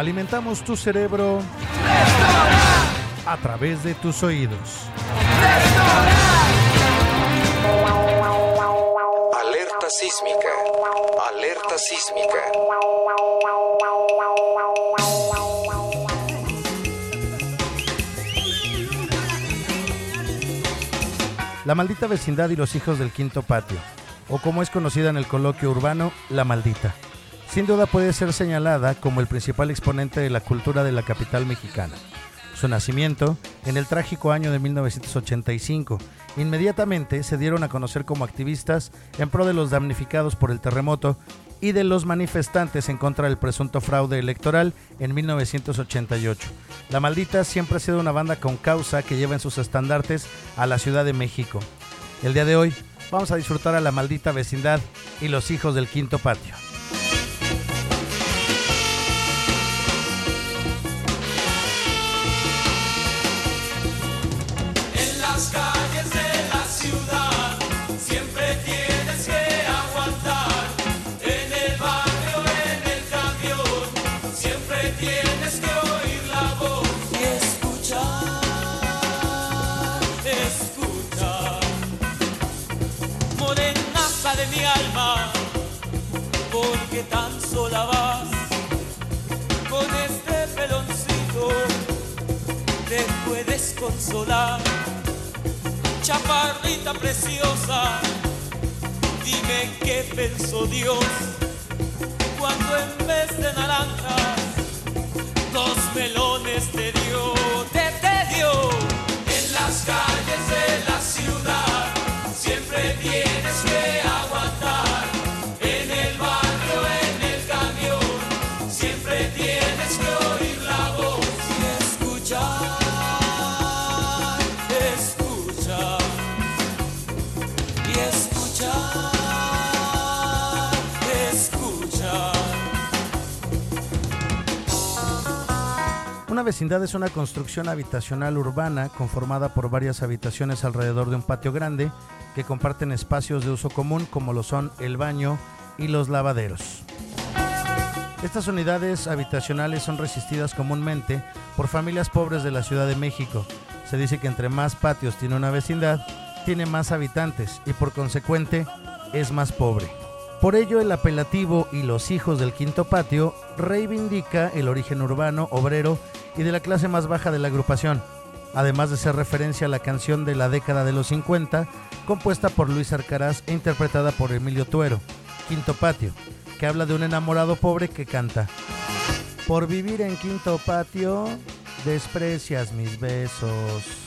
Alimentamos tu cerebro a través de tus oídos. Alerta sísmica. Alerta sísmica. La maldita vecindad y los hijos del quinto patio, o como es conocida en el coloquio urbano, la maldita. Sin duda puede ser señalada como el principal exponente de la cultura de la capital mexicana. Su nacimiento en el trágico año de 1985. Inmediatamente se dieron a conocer como activistas en pro de los damnificados por el terremoto y de los manifestantes en contra del presunto fraude electoral en 1988. La Maldita siempre ha sido una banda con causa que lleva en sus estandartes a la Ciudad de México. El día de hoy vamos a disfrutar a la maldita vecindad y los hijos del quinto patio. Tan sola vas con este peloncito te puedes consolar. Chaparrita preciosa, dime qué pensó Dios cuando en vez de naranjas dos melones te dio, te, te dio. En las calles de la ciudad vecindad es una construcción habitacional urbana conformada por varias habitaciones alrededor de un patio grande que comparten espacios de uso común como lo son el baño y los lavaderos. Estas unidades habitacionales son resistidas comúnmente por familias pobres de la Ciudad de México. Se dice que entre más patios tiene una vecindad, tiene más habitantes y por consecuente es más pobre. Por ello el apelativo y los hijos del quinto patio reivindica el origen urbano, obrero y de la clase más baja de la agrupación, además de ser referencia a la canción de la década de los 50, compuesta por Luis Arcaraz e interpretada por Emilio Tuero, Quinto Patio, que habla de un enamorado pobre que canta. Por vivir en Quinto Patio, desprecias mis besos.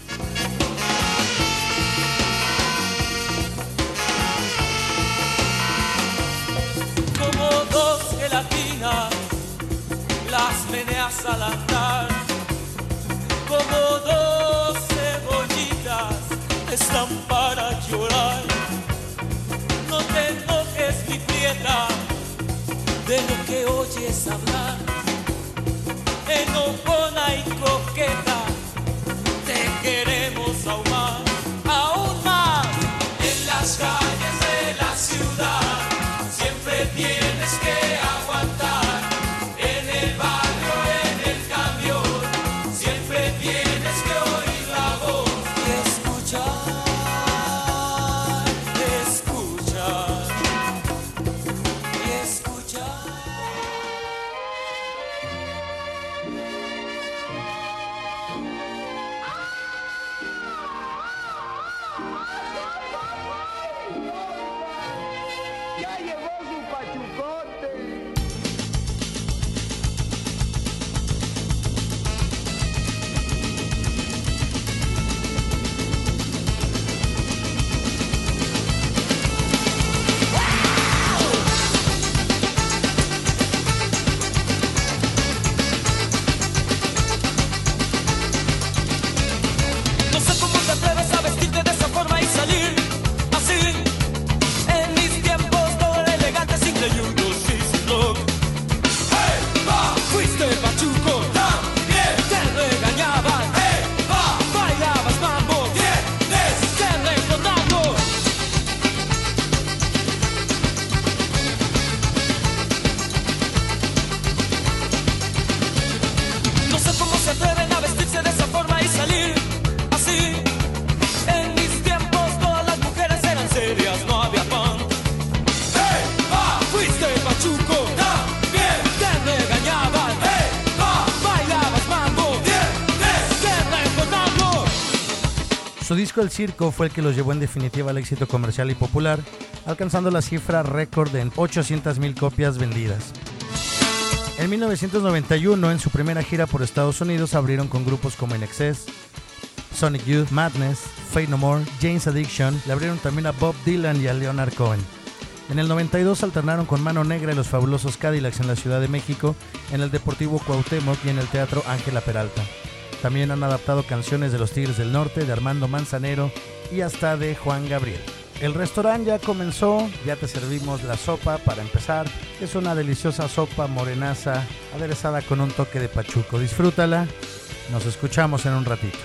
Meneas al andar, como dos cebollitas, están para llorar. No te enojes, mi piedra, de lo que oyes hablar. Enojona y coqueta, te queremos aún más, aún más. En las calles Su disco El Circo fue el que los llevó en definitiva al éxito comercial y popular, alcanzando la cifra récord de 800.000 copias vendidas. En 1991, en su primera gira por Estados Unidos, abrieron con grupos como In Sonic Youth, Madness, Fate No More, James Addiction, le abrieron también a Bob Dylan y a Leonard Cohen. En el 92 alternaron con Mano Negra y los fabulosos Cadillacs en la Ciudad de México, en el Deportivo Cuauhtémoc y en el Teatro Ángela Peralta. También han adaptado canciones de los Tigres del Norte, de Armando Manzanero y hasta de Juan Gabriel. El restaurante ya comenzó, ya te servimos la sopa para empezar. Es una deliciosa sopa morenaza aderezada con un toque de pachuco. Disfrútala. Nos escuchamos en un ratito.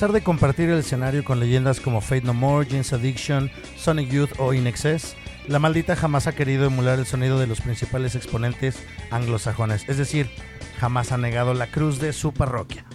Pesar de compartir el escenario con leyendas como Fate No More, James Addiction, Sonic Youth o In Excess, la maldita jamás ha querido emular el sonido de los principales exponentes anglosajones, es decir, jamás ha negado la cruz de su parroquia.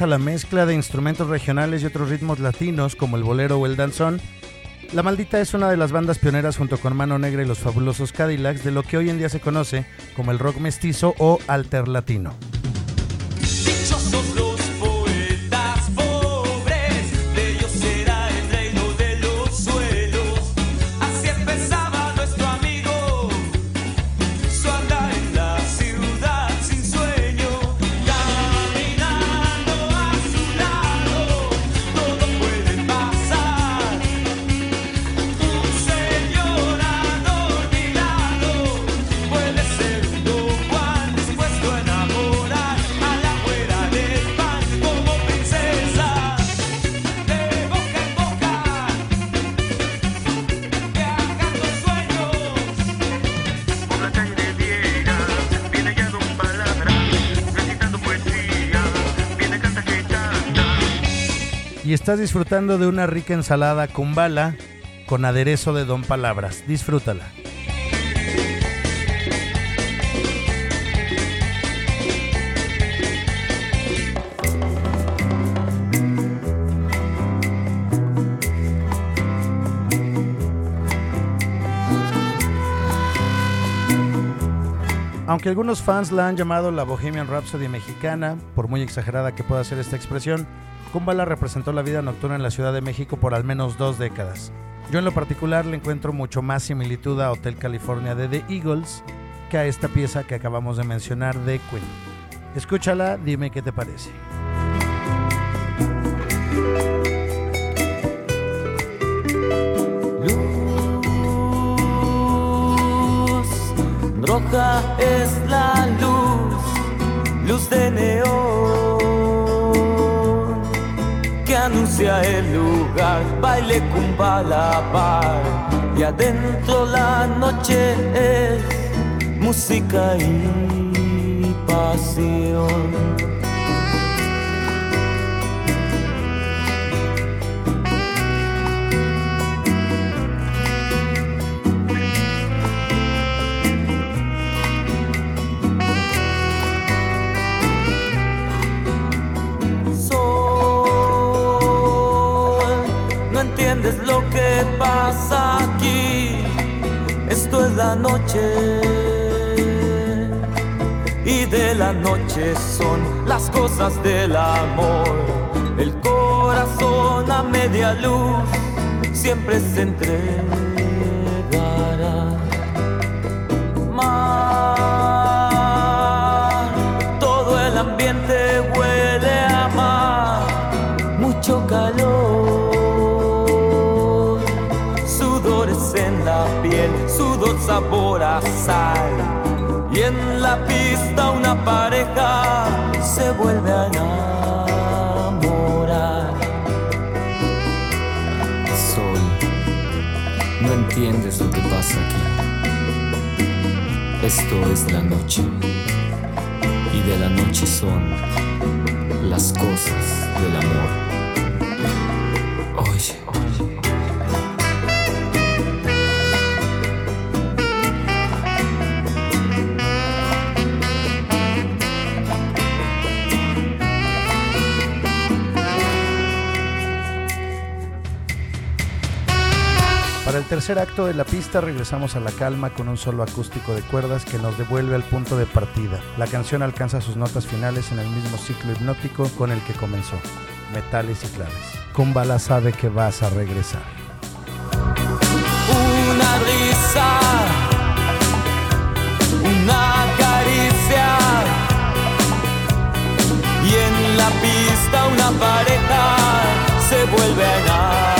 A la mezcla de instrumentos regionales y otros ritmos latinos como el bolero o el danzón, La Maldita es una de las bandas pioneras junto con Mano Negra y los fabulosos Cadillacs de lo que hoy en día se conoce como el rock mestizo o alterlatino. Dichosos Y estás disfrutando de una rica ensalada con bala con aderezo de Don Palabras. Disfrútala. Aunque algunos fans la han llamado la Bohemian Rhapsody mexicana, por muy exagerada que pueda ser esta expresión, Kumbala representó la vida nocturna en la Ciudad de México por al menos dos décadas. Yo en lo particular le encuentro mucho más similitud a Hotel California de The Eagles que a esta pieza que acabamos de mencionar de Queen. Escúchala, dime qué te parece. Bar y adentro la noche es música y pasión. Noche. Y de la noche son las cosas del amor. El corazón a media luz siempre se entregará. Y en la pista una pareja se vuelve a enamorar. Sol, no entiendes lo que pasa aquí. Esto es la noche. Y de la noche son las cosas del amor. Tercer acto de la pista regresamos a la calma con un solo acústico de cuerdas que nos devuelve al punto de partida. La canción alcanza sus notas finales en el mismo ciclo hipnótico con el que comenzó. Metales y claves. Kumbala sabe que vas a regresar. una risa, una caricia y en la pista una pareja se vuelve a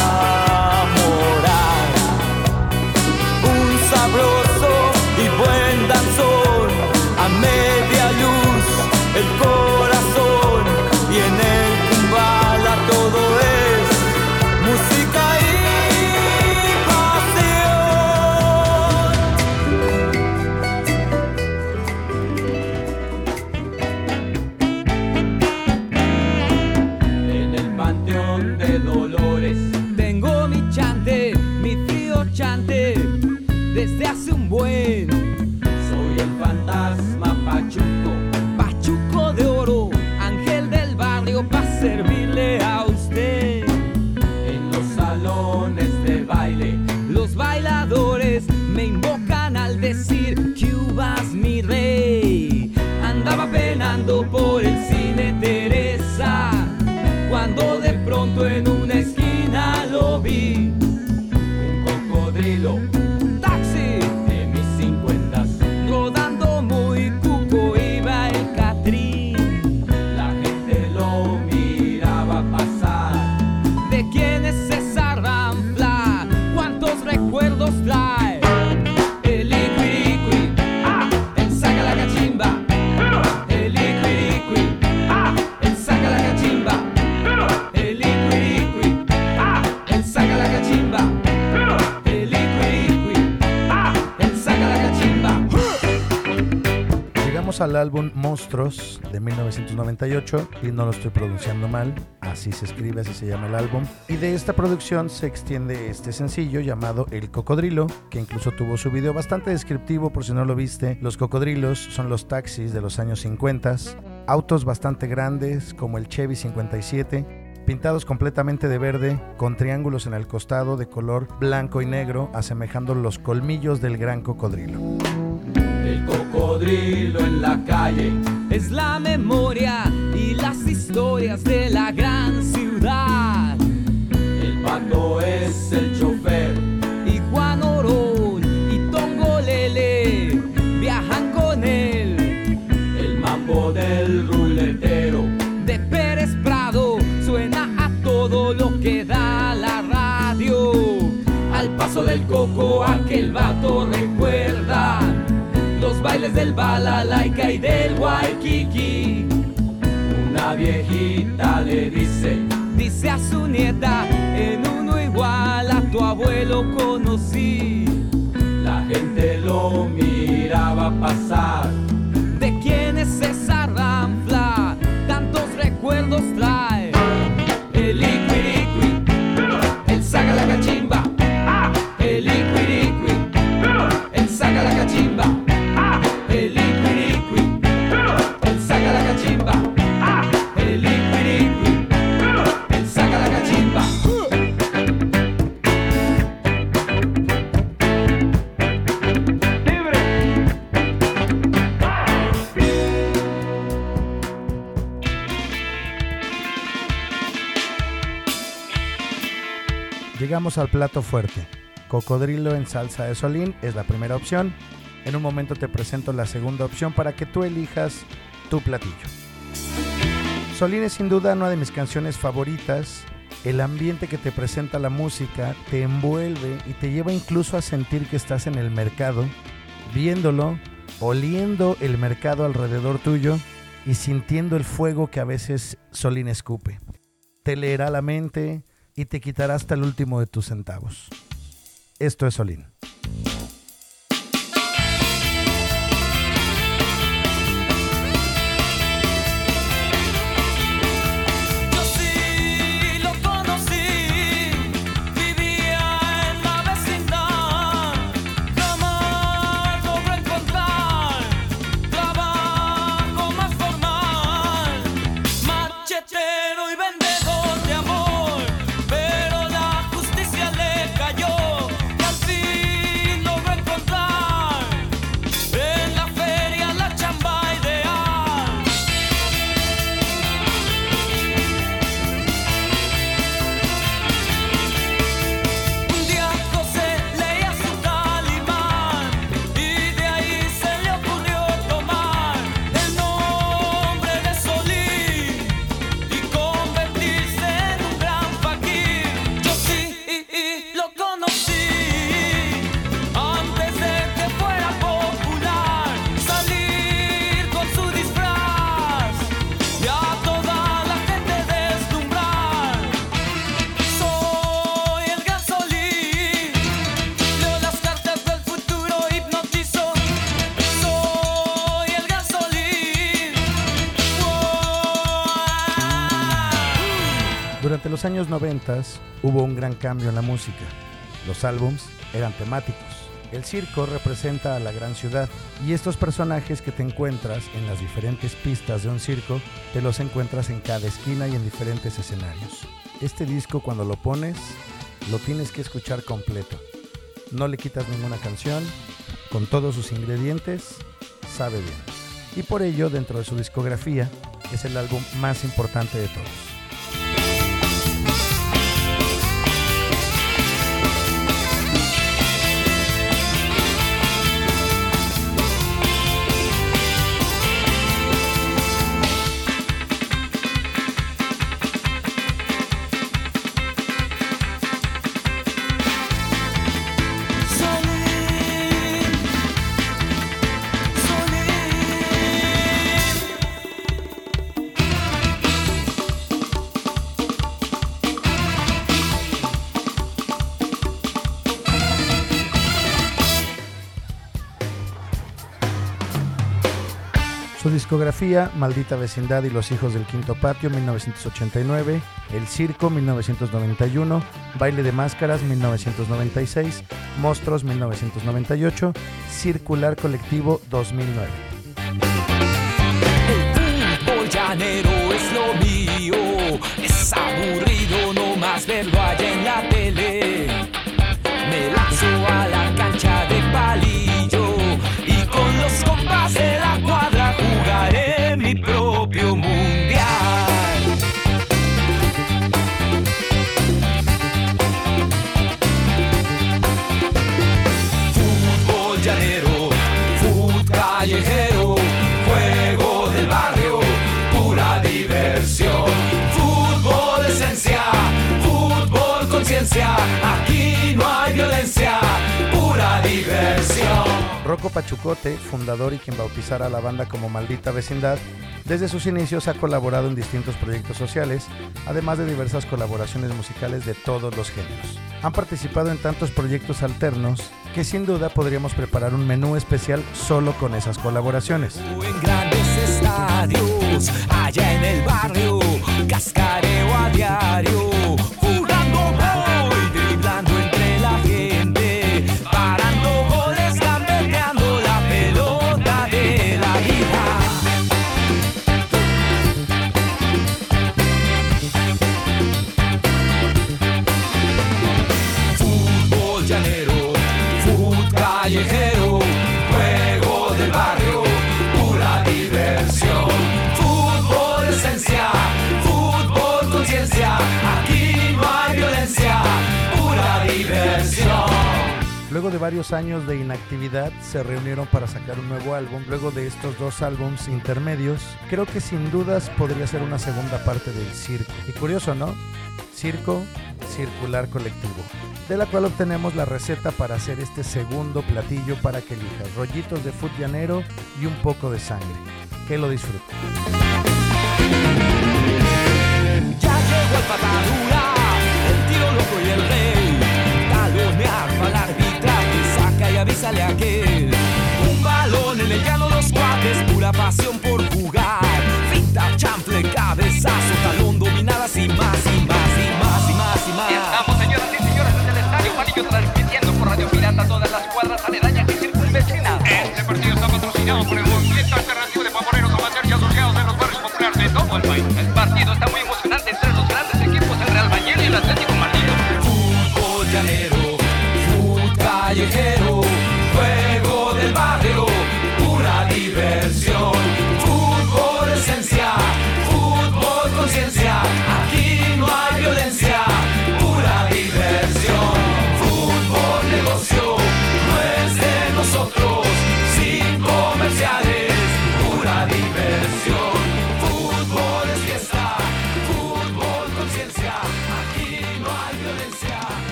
álbum Monstruos de 1998 y no lo estoy pronunciando mal, así se escribe, así se llama el álbum. Y de esta producción se extiende este sencillo llamado El Cocodrilo, que incluso tuvo su video bastante descriptivo por si no lo viste. Los cocodrilos son los taxis de los años 50, autos bastante grandes como el Chevy 57, pintados completamente de verde, con triángulos en el costado de color blanco y negro, asemejando los colmillos del gran cocodrilo. Cocodrilo en la calle. Es la memoria y las historias de la gran ciudad. El pato es el del balalaika y del waikiki. Una viejita le dice, Dice a su nieta, en uno igual a tu abuelo conocí. la gente lo miraba pasar. Llegamos al plato fuerte. Cocodrilo en salsa de solín es la primera opción. En un momento te presento la segunda opción para que tú elijas tu platillo. Solín es sin duda una de mis canciones favoritas. El ambiente que te presenta la música te envuelve y te lleva incluso a sentir que estás en el mercado, viéndolo, oliendo el mercado alrededor tuyo y sintiendo el fuego que a veces Solín escupe. Te leerá la mente y te quitará hasta el último de tus centavos. Esto es Solín. Los años 90 hubo un gran cambio en la música. Los álbums eran temáticos. El circo representa a la gran ciudad y estos personajes que te encuentras en las diferentes pistas de un circo te los encuentras en cada esquina y en diferentes escenarios. Este disco cuando lo pones lo tienes que escuchar completo. No le quitas ninguna canción, con todos sus ingredientes, sabe bien. Y por ello dentro de su discografía es el álbum más importante de todos. Discografía, Maldita Vecindad y Los Hijos del Quinto Patio, 1989, El Circo, 1991, Baile de Máscaras, 1996, Monstruos, 1998, Circular Colectivo, 2009. El es lo mío. Es aburrido nomás verlo allá en la tele. Me lanzo a la próprio mundo. Pachucote, fundador y quien bautizara a la banda como Maldita Vecindad, desde sus inicios ha colaborado en distintos proyectos sociales, además de diversas colaboraciones musicales de todos los géneros. Han participado en tantos proyectos alternos que sin duda podríamos preparar un menú especial solo con esas colaboraciones. En grandes estadios, allá en el barrio, cascareo a diario, De varios años de inactividad, se reunieron para sacar un nuevo álbum. Luego de estos dos álbums intermedios, creo que sin dudas podría ser una segunda parte del circo. Y curioso, ¿no? Circo Circular Colectivo, de la cual obtenemos la receta para hacer este segundo platillo para que elijas rollitos de fut llanero y un poco de sangre. Que lo disfruten. Aquel. Un balón en el llano, los cuates, pura pasión por jugar. Finta, chanfle,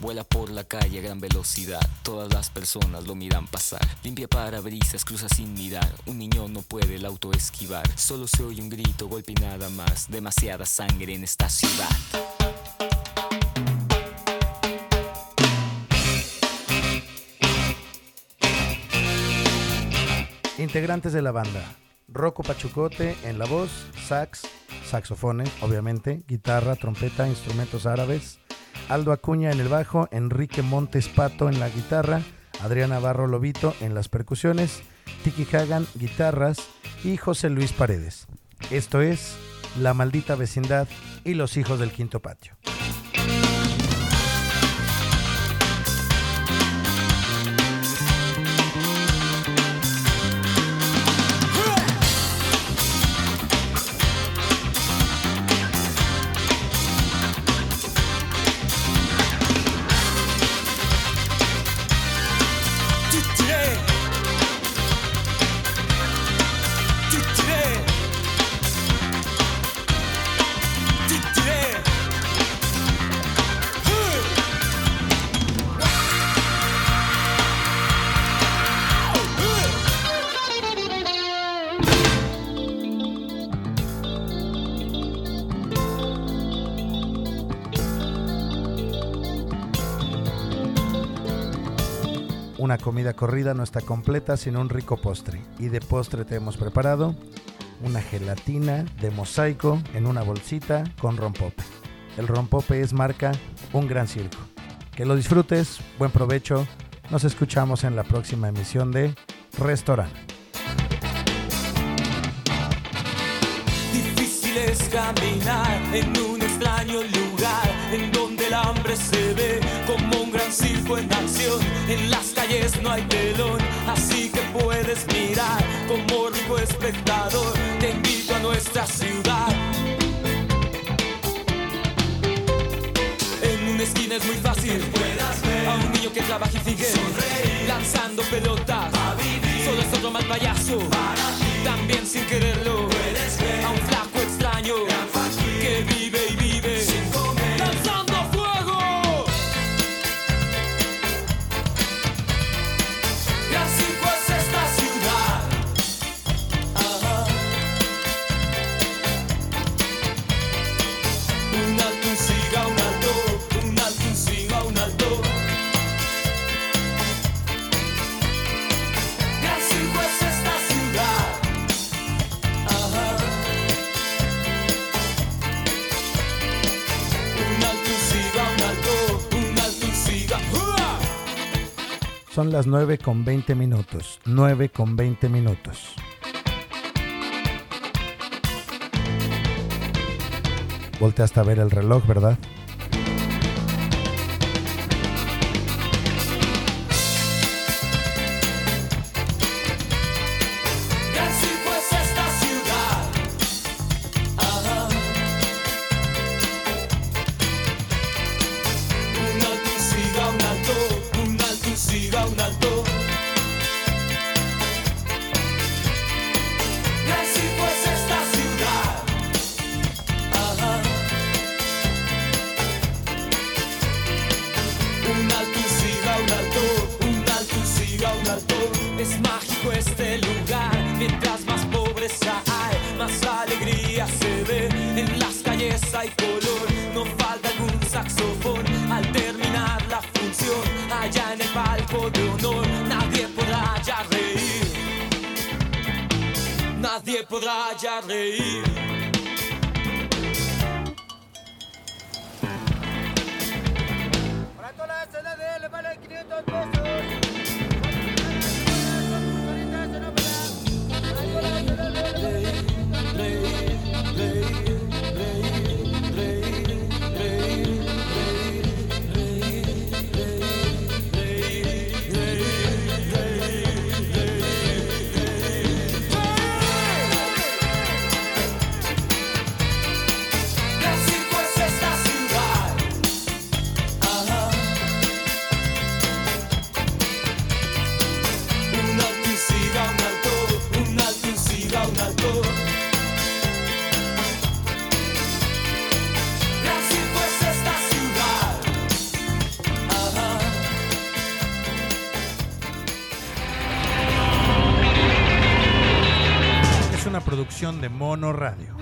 Vuela por la calle a gran velocidad, todas las personas lo miran pasar. Limpia parabrisas, cruza sin mirar. Un niño no puede el auto esquivar. Solo se oye un grito, golpe y nada más. Demasiada sangre en esta ciudad. Integrantes de la banda. Rocco Pachucote en la voz, sax, saxofones, obviamente, guitarra, trompeta, instrumentos árabes. Aldo Acuña en el bajo, Enrique Montes Pato en la guitarra, Adrián Navarro Lobito en las percusiones, Tiki Hagan guitarras y José Luis Paredes. Esto es La Maldita Vecindad y los Hijos del Quinto Patio. Una comida corrida no está completa sin un rico postre. Y de postre te hemos preparado una gelatina de mosaico en una bolsita con rompope. El rompope es marca Un Gran Circo. Que lo disfrutes, buen provecho. Nos escuchamos en la próxima emisión de Restaurant. Difícil es caminar en un extraño lugar el hambre se ve como un gran circo en acción. En las calles no hay telón, así que puedes mirar como rico espectador. Te invito a nuestra ciudad. En una esquina es muy fácil a un niño que trabaja y sigue lanzando pelotas. Solo es otro mal payaso, también sin quererlo. A un flaco extraño las 9 con 20 minutos. 9 con 20 minutos. Volteaste a ver el reloj, ¿verdad? Mono Radio.